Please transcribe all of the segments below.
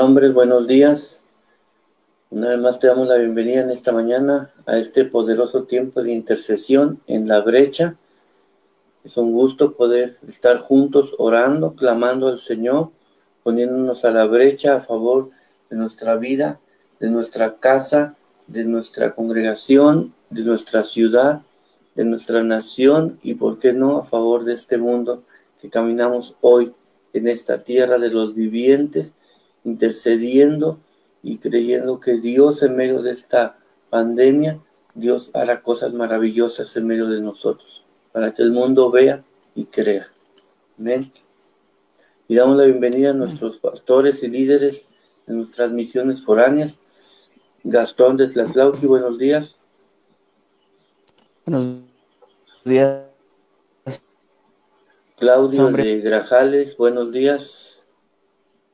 Hombres, buenos días. Una vez más te damos la bienvenida en esta mañana a este poderoso tiempo de intercesión en la brecha. Es un gusto poder estar juntos orando, clamando al Señor, poniéndonos a la brecha a favor de nuestra vida, de nuestra casa, de nuestra congregación, de nuestra ciudad, de nuestra nación y, por qué no, a favor de este mundo que caminamos hoy en esta tierra de los vivientes intercediendo y creyendo que Dios en medio de esta pandemia, Dios hará cosas maravillosas en medio de nosotros, para que el mundo vea y crea. Amén. Y damos la bienvenida a nuestros pastores y líderes de nuestras misiones foráneas. Gastón de Tlatlauqui, buenos días. Buenos días. Claudio de Grajales, buenos días.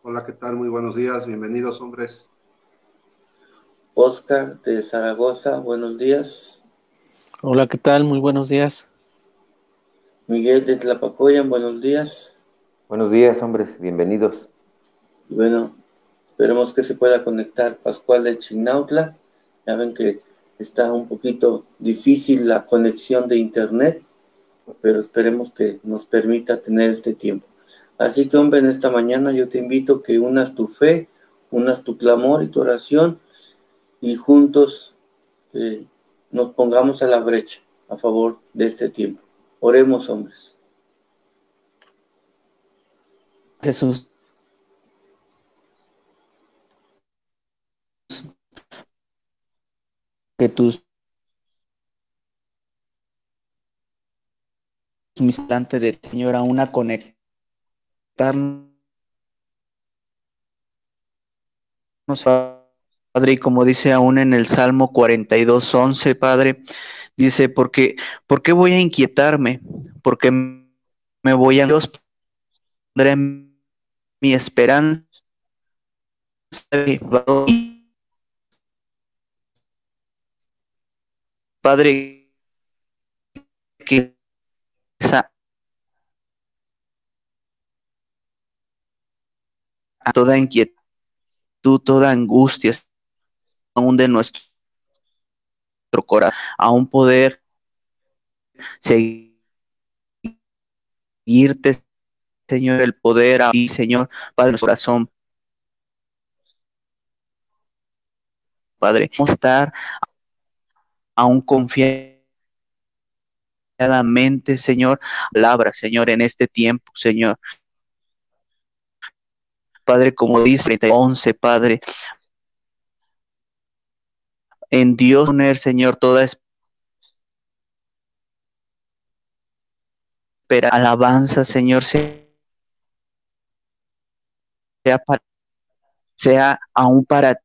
Hola, ¿qué tal? Muy buenos días, bienvenidos hombres. Oscar de Zaragoza, buenos días. Hola, ¿qué tal? Muy buenos días. Miguel de Tlapacoyan, buenos días. Buenos días, hombres, bienvenidos. Bueno, esperemos que se pueda conectar Pascual de Chignautla. Ya ven que está un poquito difícil la conexión de internet, pero esperemos que nos permita tener este tiempo. Así que, hombre, en esta mañana yo te invito que unas tu fe, unas tu clamor y tu oración y juntos eh, nos pongamos a la brecha a favor de este tiempo. Oremos, hombres. Jesús. Que tus instante de Señor a una conexión Padre, y como dice aún en el Salmo 42, 11, Padre, dice, porque, ¿por qué voy a inquietarme? Porque me voy a Dios, mi esperanza. Padre, que esa a toda inquietud, toda angustia, aún de nuestro corazón, a un poder seguirte, Señor, el poder a ti, Señor, Padre, nuestro corazón. Padre, estar aún confiadamente, Señor, palabra, Señor, en este tiempo, Señor. Padre, como dice 11, Padre. En Dios poner, Señor, toda espera, alabanza, Señor, sea, sea aún para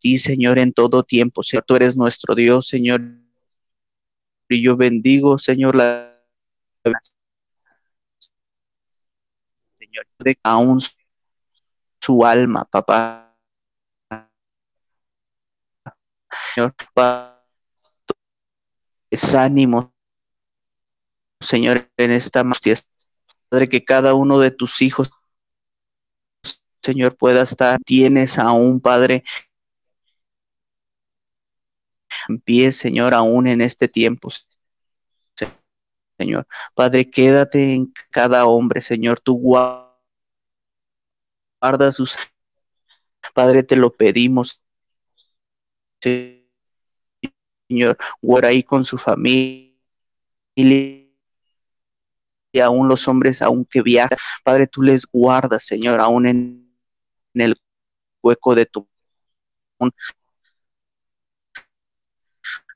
ti, Señor, en todo tiempo. Señor, tú eres nuestro Dios, Señor. Y yo bendigo, Señor, la Señor, de aún su alma, papá. Señor, papá, ánimo, Señor, en esta Padre, que cada uno de tus hijos, Señor, pueda estar, tienes aún, Padre, en pie, Señor, aún en este tiempo, Señor. Padre, quédate en cada hombre, Señor, tú guarda sus... Padre, te lo pedimos, Señor, guarda ahí con su familia y aún los hombres, aunque viajan, Padre, tú les guardas, Señor, aún en, en el hueco de tu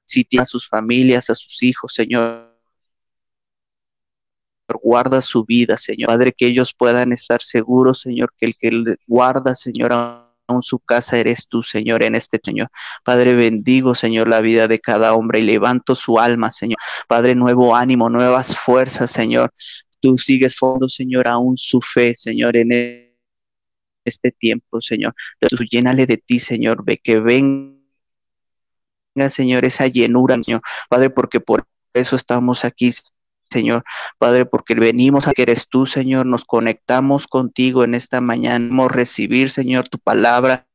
si tiene a sus familias, a sus hijos, Señor, guarda su vida, Señor. Padre, que ellos puedan estar seguros, Señor, que el que guarda, Señor, aún su casa eres tú, Señor, en este Señor. Padre, bendigo, Señor, la vida de cada hombre y levanto su alma, Señor. Padre, nuevo ánimo, nuevas fuerzas, Señor. Tú sigues fondo, Señor, aún su fe, Señor, en este tiempo, Señor. Tú llénale de ti, Señor, ve que venga, Señor, esa llenura, Señor. Padre, porque por eso estamos aquí, Señor, Padre, porque venimos a que eres tú, Señor, nos conectamos contigo en esta mañana, podemos recibir, Señor, tu palabra,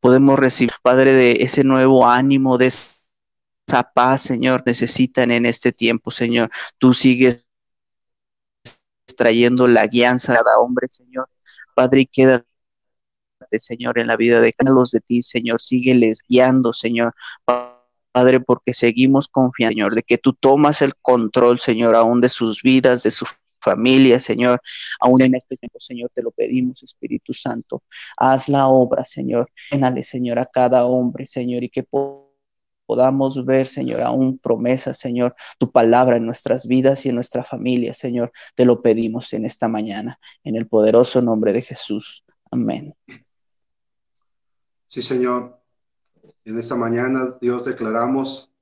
podemos recibir, Padre, de ese nuevo ánimo, de esa paz, Señor, necesitan en este tiempo, Señor. Tú sigues trayendo la guianza a cada hombre, Señor. Padre, quédate, Señor, en la vida de los de ti, Señor. Sígueles guiando, Señor. Padre, porque seguimos confiando, Señor, de que tú tomas el control, Señor, aún de sus vidas, de su familia, Señor. Aún en este tiempo, Señor, te lo pedimos, Espíritu Santo. Haz la obra, Señor. Llénale, Señor, a cada hombre, Señor, y que podamos ver, Señor, aún promesas, Señor, tu palabra en nuestras vidas y en nuestra familia, Señor. Te lo pedimos en esta mañana, en el poderoso nombre de Jesús. Amén. Sí, Señor. En esta mañana, Dios, declaramos,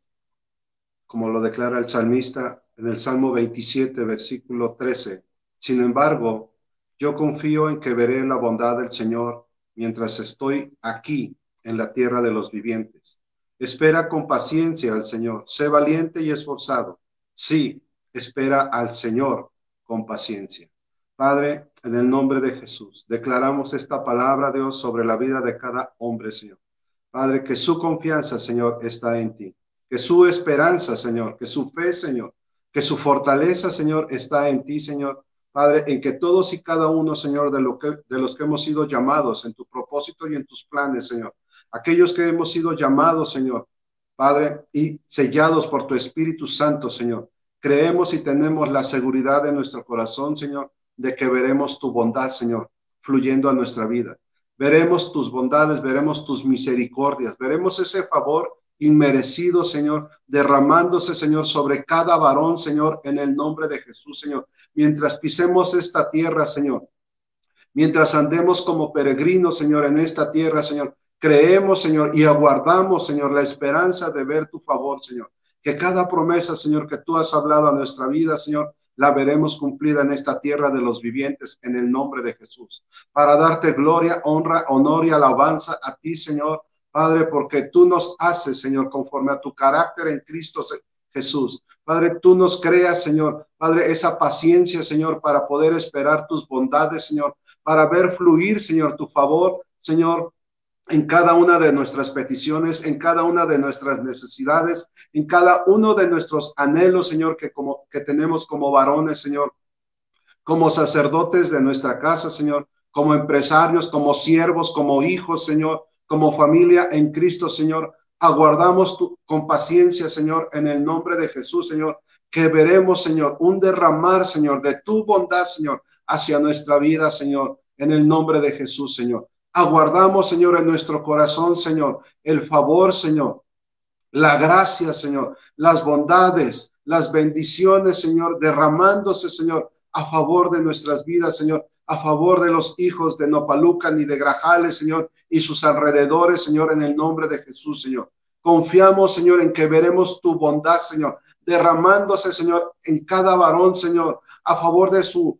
como lo declara el salmista en el Salmo 27, versículo 13. Sin embargo, yo confío en que veré la bondad del Señor mientras estoy aquí en la tierra de los vivientes. Espera con paciencia al Señor. Sé valiente y esforzado. Sí, espera al Señor con paciencia. Padre, en el nombre de Jesús, declaramos esta palabra, Dios, sobre la vida de cada hombre, Señor. Padre, que su confianza, Señor, está en ti. Que su esperanza, Señor, que su fe, Señor, que su fortaleza, Señor, está en ti, Señor. Padre, en que todos y cada uno, Señor, de, lo que, de los que hemos sido llamados en tu propósito y en tus planes, Señor. Aquellos que hemos sido llamados, Señor, Padre, y sellados por tu Espíritu Santo, Señor. Creemos y tenemos la seguridad en nuestro corazón, Señor, de que veremos tu bondad, Señor, fluyendo a nuestra vida veremos tus bondades, veremos tus misericordias, veremos ese favor inmerecido, Señor, derramándose, Señor, sobre cada varón, Señor, en el nombre de Jesús, Señor. Mientras pisemos esta tierra, Señor, mientras andemos como peregrinos, Señor, en esta tierra, Señor, creemos, Señor, y aguardamos, Señor, la esperanza de ver tu favor, Señor. Que cada promesa, Señor, que tú has hablado a nuestra vida, Señor, la veremos cumplida en esta tierra de los vivientes en el nombre de Jesús. Para darte gloria, honra, honor y alabanza a ti, Señor, Padre, porque tú nos haces, Señor, conforme a tu carácter en Cristo Jesús. Padre, tú nos creas, Señor. Padre, esa paciencia, Señor, para poder esperar tus bondades, Señor, para ver fluir, Señor, tu favor, Señor, en cada una de nuestras peticiones, en cada una de nuestras necesidades, en cada uno de nuestros anhelos, Señor, que como que tenemos como varones, Señor, como sacerdotes de nuestra casa, Señor, como empresarios, como siervos, como hijos, Señor, como familia en Cristo, Señor. Aguardamos tu, con paciencia, Señor, en el nombre de Jesús, Señor, que veremos, Señor, un derramar, Señor, de tu bondad, Señor, hacia nuestra vida, Señor, en el nombre de Jesús, Señor. Aguardamos, Señor, en nuestro corazón, Señor, el favor, Señor, la gracia, Señor, las bondades, las bendiciones, Señor, derramándose, Señor, a favor de nuestras vidas, Señor, a favor de los hijos de Nopalucan y de Grajales, Señor, y sus alrededores, Señor, en el nombre de Jesús, Señor. Confiamos, Señor, en que veremos tu bondad, Señor, derramándose, Señor, en cada varón, Señor, a favor de su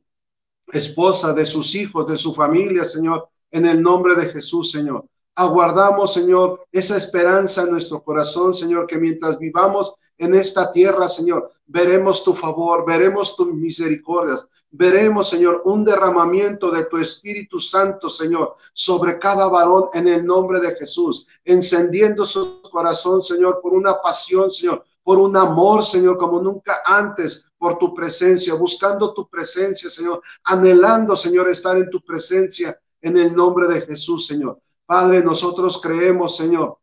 esposa, de sus hijos, de su familia, Señor, en el nombre de Jesús, Señor. Aguardamos, Señor, esa esperanza en nuestro corazón, Señor, que mientras vivamos en esta tierra, Señor, veremos tu favor, veremos tus misericordias, veremos, Señor, un derramamiento de tu Espíritu Santo, Señor, sobre cada varón en el nombre de Jesús, encendiendo su corazón, Señor, por una pasión, Señor, por un amor, Señor, como nunca antes, por tu presencia, buscando tu presencia, Señor, anhelando, Señor, estar en tu presencia en el nombre de Jesús, Señor. Padre, nosotros creemos, Señor,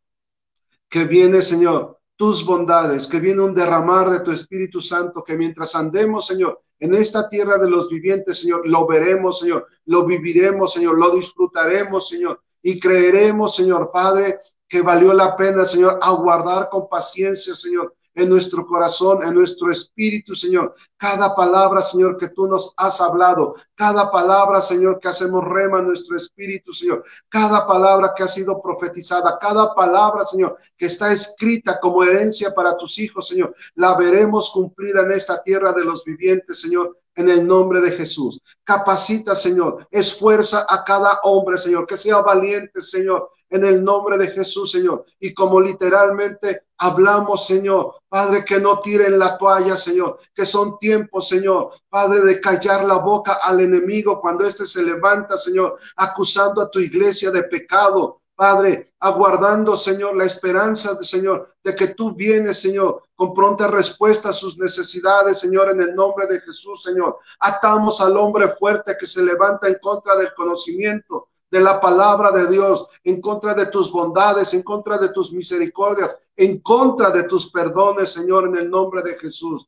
que viene, Señor, tus bondades, que viene un derramar de tu Espíritu Santo, que mientras andemos, Señor, en esta tierra de los vivientes, Señor, lo veremos, Señor, lo viviremos, Señor, lo disfrutaremos, Señor, y creeremos, Señor, Padre, que valió la pena, Señor, aguardar con paciencia, Señor, en nuestro corazón, en nuestro espíritu, Señor. Cada palabra, Señor, que tú nos has hablado, cada palabra, Señor, que hacemos rema en nuestro espíritu, Señor. Cada palabra que ha sido profetizada, cada palabra, Señor, que está escrita como herencia para tus hijos, Señor. La veremos cumplida en esta tierra de los vivientes, Señor, en el nombre de Jesús. Capacita, Señor, esfuerza a cada hombre, Señor, que sea valiente, Señor, en el nombre de Jesús, Señor. Y como literalmente hablamos, Señor, Padre, que no tiren la toalla, Señor, que son tiempos, Señor, Padre, de callar la boca al enemigo cuando éste se levanta, Señor, acusando a tu iglesia de pecado, Padre, aguardando, Señor, la esperanza, Señor, de que tú vienes, Señor, con pronta respuesta a sus necesidades, Señor, en el nombre de Jesús, Señor. Atamos al hombre fuerte que se levanta en contra del conocimiento de la palabra de Dios, en contra de tus bondades, en contra de tus misericordias, en contra de tus perdones, Señor, en el nombre de Jesús.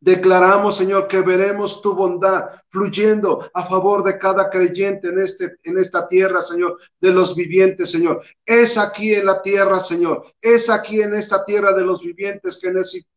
Declaramos, Señor, que veremos tu bondad fluyendo a favor de cada creyente en, este, en esta tierra, Señor, de los vivientes, Señor. Es aquí en la tierra, Señor. Es aquí en esta tierra de los vivientes que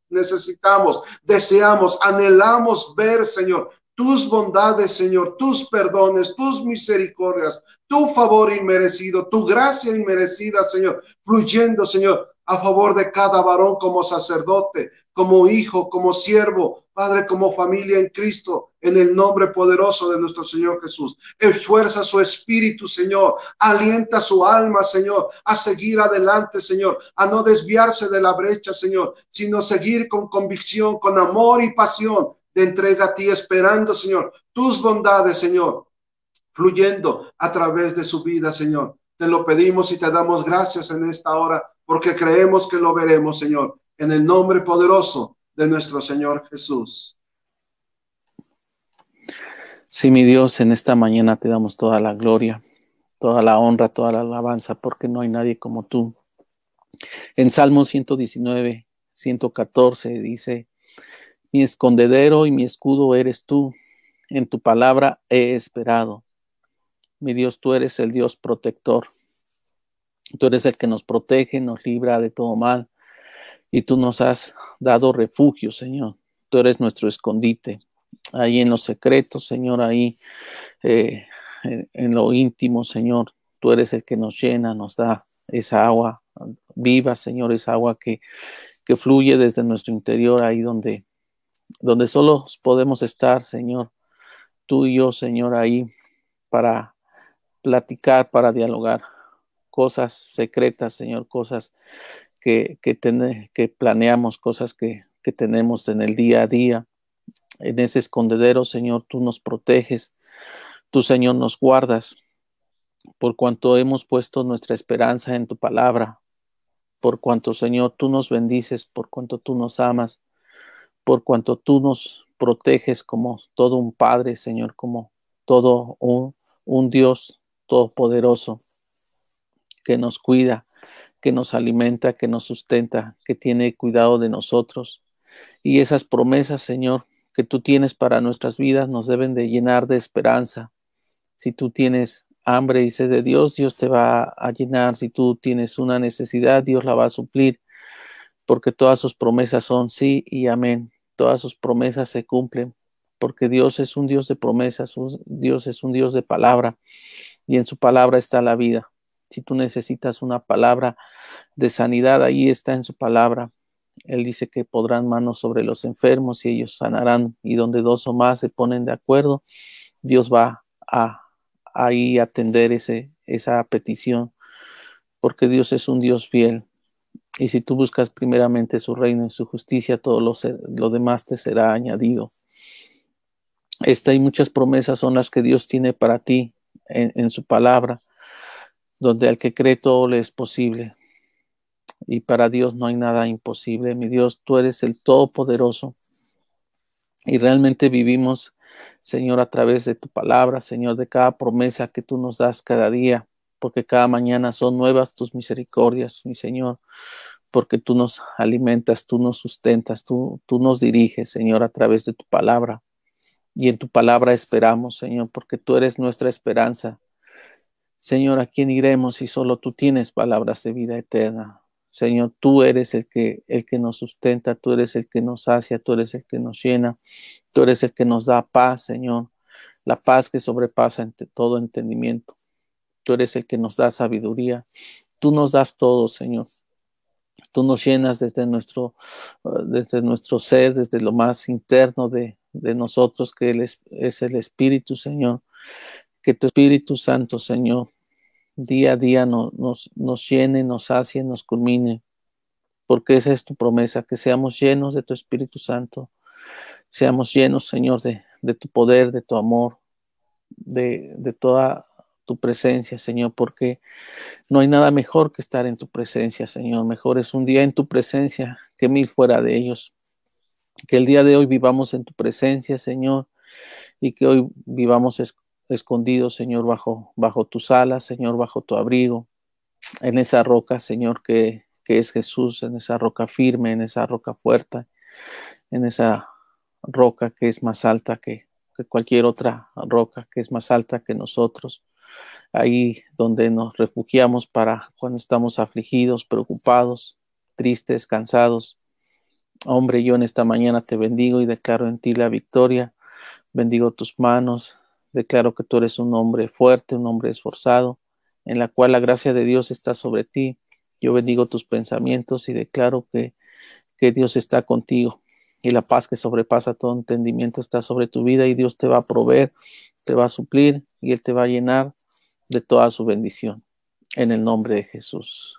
necesitamos, deseamos, anhelamos ver, Señor, tus bondades, Señor, tus perdones, tus misericordias, tu favor inmerecido, tu gracia inmerecida, Señor, fluyendo, Señor, a favor de cada varón como sacerdote, como hijo, como siervo, Padre, como familia en Cristo, en el nombre poderoso de nuestro Señor Jesús. Esfuerza su espíritu, Señor. Alienta su alma, Señor, a seguir adelante, Señor, a no desviarse de la brecha, Señor, sino seguir con convicción, con amor y pasión de entrega a ti, esperando, Señor, tus bondades, Señor, fluyendo a través de su vida, Señor. Te lo pedimos y te damos gracias en esta hora porque creemos que lo veremos, Señor, en el nombre poderoso de nuestro Señor Jesús. Sí, mi Dios, en esta mañana te damos toda la gloria, toda la honra, toda la alabanza, porque no hay nadie como tú. En Salmo 119, 114 dice, mi escondedero y mi escudo eres tú, en tu palabra he esperado. Mi Dios, tú eres el Dios protector. Tú eres el que nos protege, nos libra de todo mal. Y tú nos has dado refugio, Señor. Tú eres nuestro escondite. Ahí en los secretos, Señor, ahí eh, en, lo íntimo, Señor. Tú eres el que nos llena, nos da esa agua viva, Señor, esa agua que, que fluye desde nuestro interior, ahí donde, donde solo podemos estar, Señor. Tú y yo, Señor, ahí para platicar, para dialogar cosas secretas, Señor, cosas que, que, que planeamos, cosas que, que tenemos en el día a día. En ese escondedero, Señor, tú nos proteges, tú, Señor, nos guardas, por cuanto hemos puesto nuestra esperanza en tu palabra, por cuanto, Señor, tú nos bendices, por cuanto tú nos amas, por cuanto tú nos proteges como todo un Padre, Señor, como todo un, un Dios todopoderoso que nos cuida, que nos alimenta, que nos sustenta, que tiene cuidado de nosotros. Y esas promesas, Señor, que tú tienes para nuestras vidas nos deben de llenar de esperanza. Si tú tienes hambre y sed de Dios, Dios te va a llenar. Si tú tienes una necesidad, Dios la va a suplir. Porque todas sus promesas son sí y amén. Todas sus promesas se cumplen. Porque Dios es un Dios de promesas, Dios es un Dios de palabra. Y en su palabra está la vida. Si tú necesitas una palabra de sanidad, ahí está en su palabra. Él dice que podrán manos sobre los enfermos y ellos sanarán. Y donde dos o más se ponen de acuerdo, Dios va a ahí atender ese, esa petición, porque Dios es un Dios fiel. Y si tú buscas primeramente su reino y su justicia, todo lo, lo demás te será añadido. Esta y muchas promesas son las que Dios tiene para ti en, en su palabra donde al que cree todo le es posible. Y para Dios no hay nada imposible. Mi Dios, tú eres el Todopoderoso. Y realmente vivimos, Señor, a través de tu palabra, Señor, de cada promesa que tú nos das cada día, porque cada mañana son nuevas tus misericordias, mi Señor, porque tú nos alimentas, tú nos sustentas, tú, tú nos diriges, Señor, a través de tu palabra. Y en tu palabra esperamos, Señor, porque tú eres nuestra esperanza. Señor, ¿a quién iremos si solo tú tienes palabras de vida eterna? Señor, tú eres el que, el que nos sustenta, tú eres el que nos sacia, tú eres el que nos llena, tú eres el que nos da paz, Señor, la paz que sobrepasa todo entendimiento. Tú eres el que nos da sabiduría, tú nos das todo, Señor. Tú nos llenas desde nuestro, desde nuestro ser, desde lo más interno de, de nosotros, que Él es, el Espíritu, Señor. Que tu Espíritu Santo, Señor, día a día nos, nos llene, nos sacie, nos culmine. Porque esa es tu promesa, que seamos llenos de tu Espíritu Santo. Seamos llenos, Señor, de, de tu poder, de tu amor, de, de toda tu presencia, Señor, porque no hay nada mejor que estar en tu presencia, Señor. Mejor es un día en tu presencia que mil fuera de ellos. Que el día de hoy vivamos en tu presencia, Señor, y que hoy vivamos escondidos, Señor, bajo, bajo tus alas, Señor, bajo tu abrigo, en esa roca, Señor, que, que es Jesús, en esa roca firme, en esa roca fuerte, en esa roca que es más alta que, que cualquier otra roca, que es más alta que nosotros ahí donde nos refugiamos para cuando estamos afligidos, preocupados, tristes, cansados. Hombre, yo en esta mañana te bendigo y declaro en ti la victoria. Bendigo tus manos. Declaro que tú eres un hombre fuerte, un hombre esforzado, en la cual la gracia de Dios está sobre ti. Yo bendigo tus pensamientos y declaro que, que Dios está contigo y la paz que sobrepasa todo entendimiento está sobre tu vida y Dios te va a proveer, te va a suplir y Él te va a llenar de toda su bendición. En el nombre de Jesús.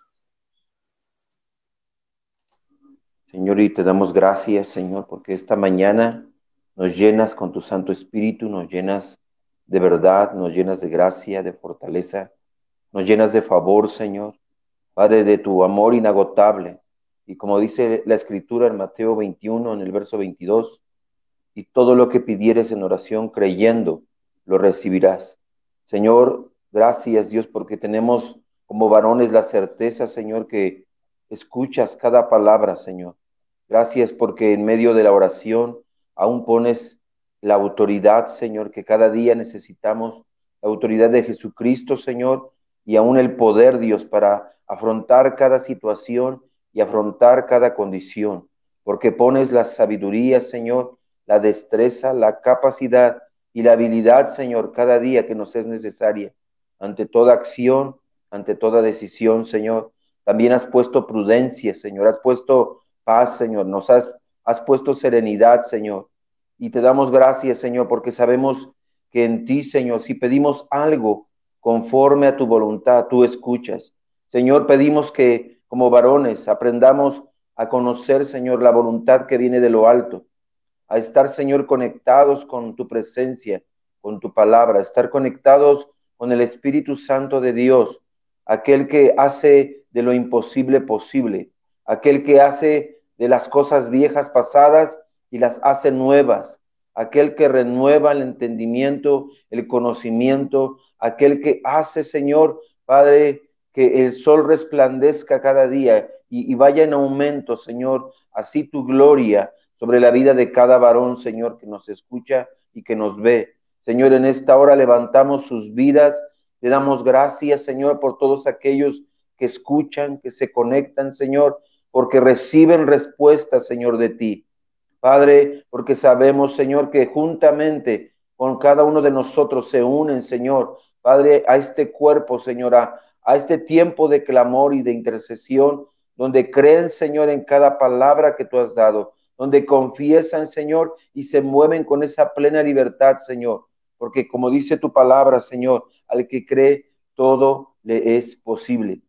Señor, y te damos gracias, Señor, porque esta mañana nos llenas con tu Santo Espíritu, nos llenas de verdad, nos llenas de gracia, de fortaleza, nos llenas de favor, Señor. Padre, de tu amor inagotable. Y como dice la Escritura en Mateo 21, en el verso 22, y todo lo que pidieres en oración creyendo, lo recibirás. Señor, Gracias, Dios, porque tenemos como varones la certeza, Señor, que escuchas cada palabra, Señor. Gracias porque en medio de la oración aún pones la autoridad, Señor, que cada día necesitamos, la autoridad de Jesucristo, Señor, y aún el poder, Dios, para afrontar cada situación y afrontar cada condición, porque pones la sabiduría, Señor, la destreza, la capacidad y la habilidad, Señor, cada día que nos es necesaria ante toda acción, ante toda decisión, Señor. También has puesto prudencia, Señor. Has puesto paz, Señor. Nos has, has puesto serenidad, Señor. Y te damos gracias, Señor, porque sabemos que en ti, Señor, si pedimos algo conforme a tu voluntad, tú escuchas. Señor, pedimos que como varones aprendamos a conocer, Señor, la voluntad que viene de lo alto, a estar, Señor, conectados con tu presencia, con tu palabra, estar conectados con el Espíritu Santo de Dios, aquel que hace de lo imposible posible, aquel que hace de las cosas viejas pasadas y las hace nuevas, aquel que renueva el entendimiento, el conocimiento, aquel que hace, Señor, Padre, que el sol resplandezca cada día y, y, vaya en aumento, Señor, así tu gloria sobre la vida de cada varón, Señor, que nos escucha y que nos ve. Señor, en esta hora levantamos sus vidas. Le damos gracias, Señor, por todos aquellos que escuchan, que se conectan, Señor, porque reciben respuestas, Señor, de ti. Padre, porque sabemos, Señor, que juntamente con cada uno de nosotros se unen, Señor, Padre, a este cuerpo, Señor, a, este tiempo de clamor y de intercesión, donde creen, Señor, en cada palabra que tú has dado, donde confiesan, Señor, y se mueven con esa plena libertad, Señor porque como dice tu palabra, Señor, al que cree, todo le es posible.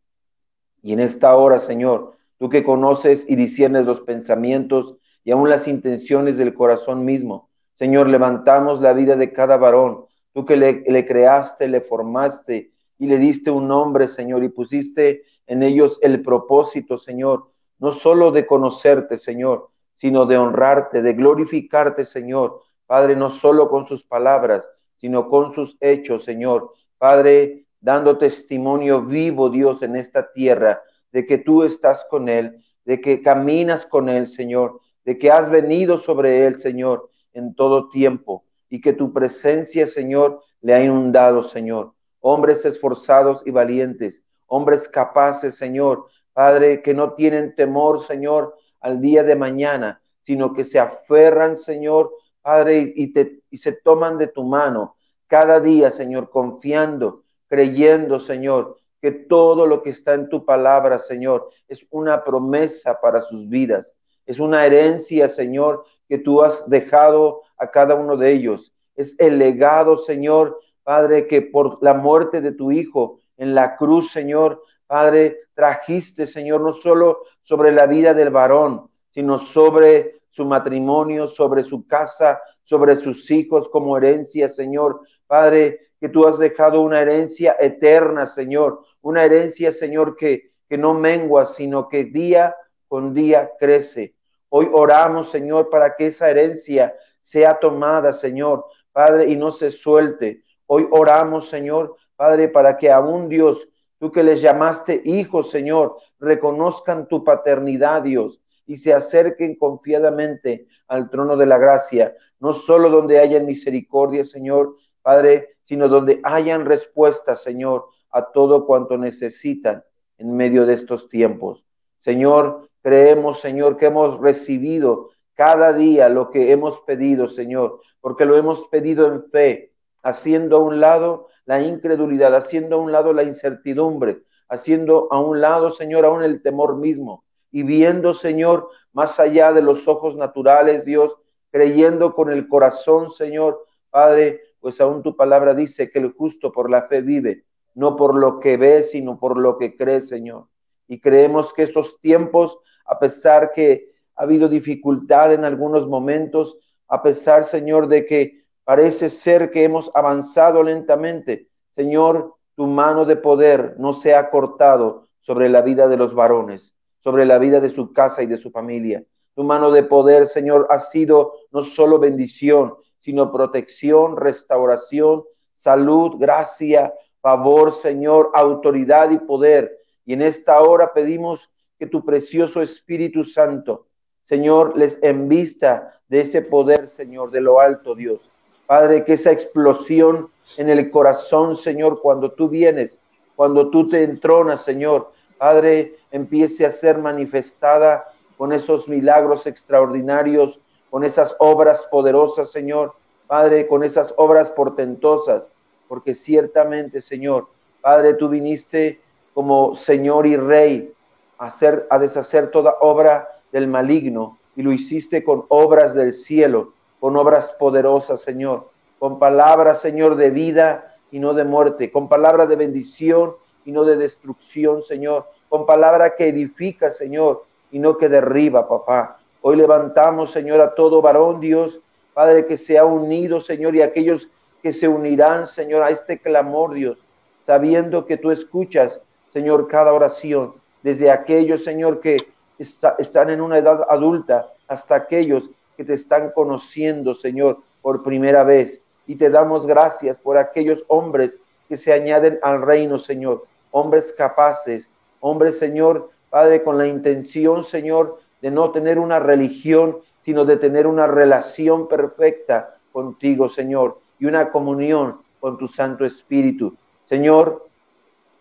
Y en esta hora, Señor, tú que conoces y disiernes los pensamientos y aún las intenciones del corazón mismo, Señor, levantamos la vida de cada varón, tú que le, creaste, le formaste y le diste un nombre, Señor, y pusiste en ellos el propósito, Señor, no solo de conocerte, Señor, sino de honrarte, de glorificarte, Señor, Padre, no solo con sus palabras, sino con sus hechos, Señor. Padre, dando testimonio vivo, Dios, en esta tierra, de que tú estás con Él, de que caminas con Él, Señor, de que has venido sobre Él, Señor, en todo tiempo, y que tu presencia, Señor, le ha inundado, Señor. Hombres esforzados y valientes, hombres capaces, Señor, Padre, que no tienen temor, Señor, al día de mañana, sino que se aferran, Señor, Padre, y, y se toman de tu mano cada día, Señor, confiando, creyendo, Señor, que todo lo que está en tu palabra, Señor, es una promesa para sus vidas, es una herencia, Señor, que tú has dejado a cada uno de ellos. Es el legado, Señor, Padre, que por la muerte de tu Hijo en la cruz, Señor, Padre, trajiste, Señor, no solo sobre la vida del varón, sino sobre su matrimonio, sobre su casa, sobre sus hijos como herencia, Señor. Padre, que tú has dejado una herencia eterna, Señor, una herencia, Señor, que, que no mengua, sino que día con día crece. Hoy oramos, Señor, para que esa herencia sea tomada, Señor, Padre, y no se suelte. Hoy oramos, Señor, Padre, para que aún Dios, tú que les llamaste hijos, Señor, reconozcan tu paternidad, Dios, y se acerquen confiadamente al trono de la gracia, no solo donde haya misericordia, Señor, Padre, sino donde hayan respuestas, Señor, a todo cuanto necesitan en medio de estos tiempos. Señor, creemos, Señor, que hemos recibido cada día lo que hemos pedido, Señor, porque lo hemos pedido en fe, haciendo a un lado la incredulidad, haciendo a un lado la incertidumbre, haciendo a un lado, Señor, aún el temor mismo, y viendo, Señor, más allá de los ojos naturales, Dios, creyendo con el corazón, Señor, Padre, pues aún tu palabra dice que el justo por la fe vive, no por lo que ve, sino por lo que cree, Señor. Y creemos que estos tiempos, a pesar que ha habido dificultad en algunos momentos, a pesar, Señor, de que parece ser que hemos avanzado lentamente, Señor, tu mano de poder no se ha cortado sobre la vida de los varones, sobre la vida de su casa y de su familia. Tu mano de poder, Señor, ha sido no solo bendición, sino protección, restauración, salud, gracia, favor, Señor, autoridad y poder. Y en esta hora pedimos que tu precioso Espíritu Santo, Señor, les envista de ese poder, Señor, de lo alto, Dios. Padre, que esa explosión en el corazón, Señor, cuando tú vienes, cuando tú te entronas, Señor, Padre, empiece a ser manifestada con esos milagros extraordinarios con esas obras poderosas, Señor. Padre, con esas obras portentosas, porque ciertamente, Señor, Padre, tú viniste como Señor y Rey a, hacer, a deshacer toda obra del maligno y lo hiciste con obras del cielo, con obras poderosas, Señor, con palabras, Señor, de vida y no de muerte, con palabras de bendición y no de destrucción, Señor, con palabra que edifica, Señor, y no que derriba, papá. Hoy levantamos, Señor, a todo varón, Dios, Padre, que se ha unido, Señor, y aquellos que se unirán, Señor, a este clamor, Dios, sabiendo que tú escuchas, Señor, cada oración, desde aquellos, Señor, que están en una edad adulta, hasta aquellos que te están conociendo, Señor, por primera vez. Y te damos gracias por aquellos hombres que se añaden al reino, Señor, hombres capaces, hombres, Señor, Padre, con la intención, Señor, de no tener una religión, sino de tener una relación perfecta contigo, Señor, y una comunión con tu Santo Espíritu. Señor,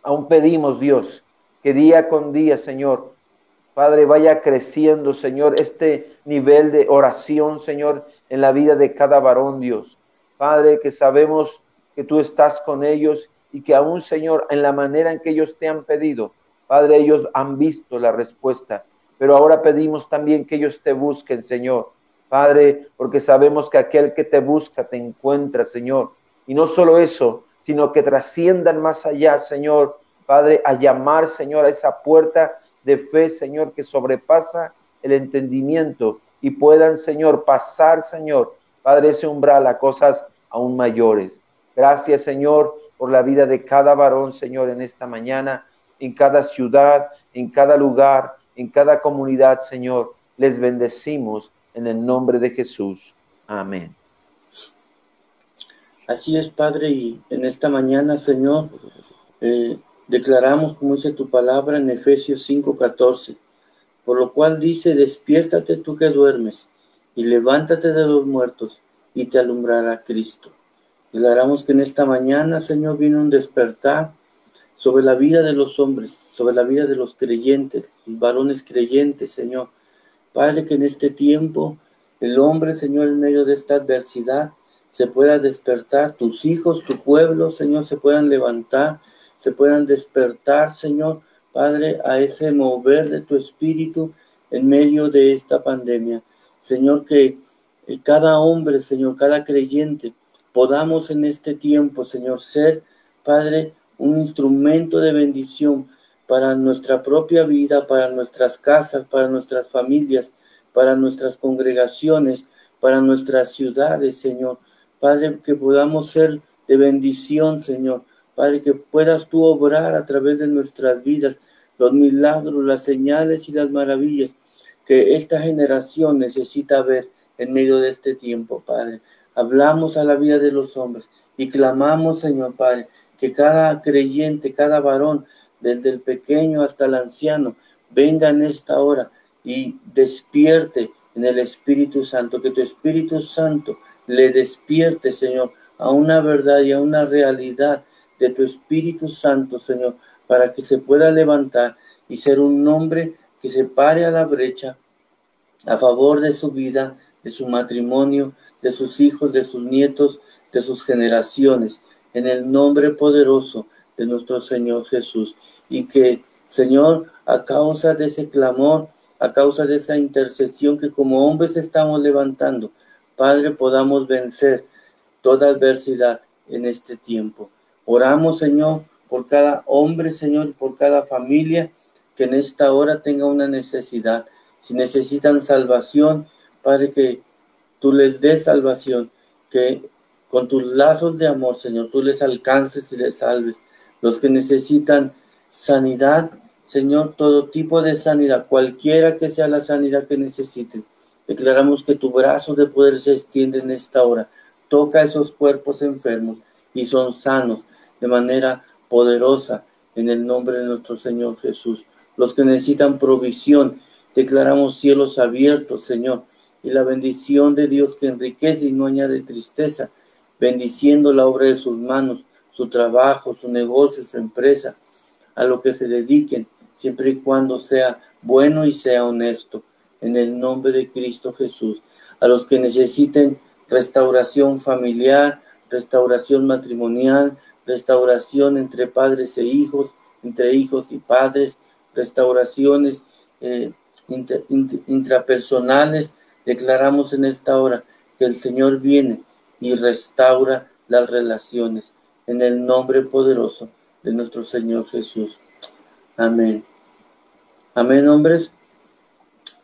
aún pedimos, Dios, que día con día, Señor, Padre, vaya creciendo, Señor, este nivel de oración, Señor, en la vida de cada varón, Dios. Padre, que sabemos que tú estás con ellos y que aún, Señor, en la manera en que ellos te han pedido, Padre, ellos han visto la respuesta pero ahora pedimos también que ellos te busquen, Señor. Padre, porque sabemos que aquel que te busca te encuentra, Señor. Y no solo eso, sino que trasciendan más allá, Señor, Padre, a llamar, Señor, a esa puerta de fe, Señor, que sobrepasa el entendimiento y puedan, Señor, pasar, Señor, Padre, ese umbral a cosas aún mayores. Gracias, Señor, por la vida de cada varón, Señor, en esta mañana, en cada ciudad, en cada lugar, en cada comunidad, Señor. Les bendecimos en el nombre de Jesús. Amén. Así es, Padre, y en esta mañana, Señor, eh, declaramos, como dice tu palabra en Efesios 5:14, por lo cual dice, despiértate tú que duermes, y levántate de los muertos, y te alumbrará Cristo. Declaramos que en esta mañana, Señor, viene un despertar sobre la vida de los hombres, sobre la vida de los creyentes, varones creyentes, Señor. Padre, que en este tiempo el hombre, Señor, en medio de esta adversidad, se pueda despertar, tus hijos, tu pueblo, Señor, se puedan levantar, se puedan despertar, Señor, Padre, a ese mover de tu espíritu en medio de esta pandemia. Señor, que y cada hombre, Señor, cada creyente, podamos en este tiempo, Señor, ser, Padre, un instrumento de bendición para nuestra propia vida, para nuestras casas, para nuestras familias, para nuestras congregaciones, para nuestras ciudades, Señor. Padre, que podamos ser de bendición, Señor. Padre, que puedas tú obrar a través de nuestras vidas los milagros, las señales y las maravillas que esta generación necesita ver en medio de este tiempo, Padre. Hablamos a la vida de los hombres y clamamos, Señor Padre, que cada creyente, cada varón, desde el pequeño hasta el anciano, venga en esta hora y despierte en el Espíritu Santo, que tu Espíritu Santo le despierte, Señor, a una verdad y a una realidad de tu Espíritu Santo, Señor, para que se pueda levantar y ser un hombre que se pare a la brecha a favor de su vida, de su matrimonio, de sus hijos, de sus nietos, de sus generaciones, en el nombre poderoso de nuestro Señor Jesús. Y que, Señor, a causa de ese clamor, a causa de esa intercesión que como hombres estamos levantando, Padre, podamos vencer toda adversidad en este tiempo. Oramos, Señor, por cada hombre, Señor, por cada familia que en esta hora tenga una necesidad. Si necesitan salvación, Padre, que tú les des salvación, que con tus lazos de amor, Señor, tú les alcances y les salves. Los que necesitan sanidad, Señor, todo tipo de sanidad, cualquiera que sea la sanidad que necesiten. Declaramos que tu brazo de poder se extiende en esta hora. Toca esos cuerpos enfermos y son sanos de manera poderosa en el nombre de nuestro Señor Jesús. Los que necesitan provisión, declaramos cielos abiertos, Señor, y la bendición de Dios que enriquece y no añade tristeza, bendiciendo la obra de sus manos, su trabajo, su negocio, su empresa, a lo que se dediquen, siempre y cuando sea bueno y sea honesto, en el nombre de Cristo Jesús. A los que necesiten restauración familiar, restauración matrimonial, restauración entre padres e hijos, entre hijos y padres, restauraciones eh, intrapersonales. Declaramos en esta hora que el Señor viene y restaura las relaciones en el nombre poderoso de nuestro Señor Jesús. Amén. Amén, hombres.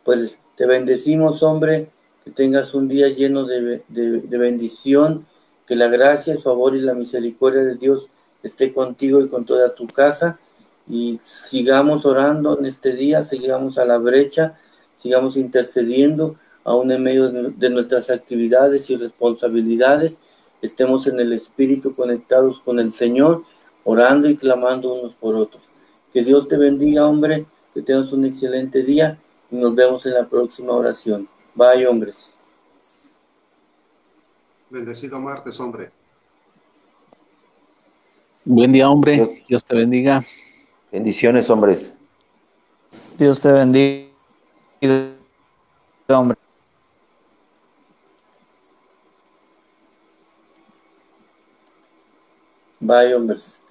Pues te bendecimos, hombre, que tengas un día lleno de, de bendición que la gracia, el favor y la misericordia de Dios esté contigo y con toda tu casa. Y sigamos orando en este día, sigamos a la brecha, sigamos intercediendo aún en medio de nuestras actividades y responsabilidades. Estemos en el Espíritu conectados con el Señor, orando y clamando unos por otros. Que Dios te bendiga, hombre, que tengas un excelente día y nos vemos en la próxima oración. Bye, hombres. Bendecido martes, hombre. Buen día, hombre. Dios, te bendiga. Bendiciones, hombres. Dios te bendiga, hombre. Bye, hombres.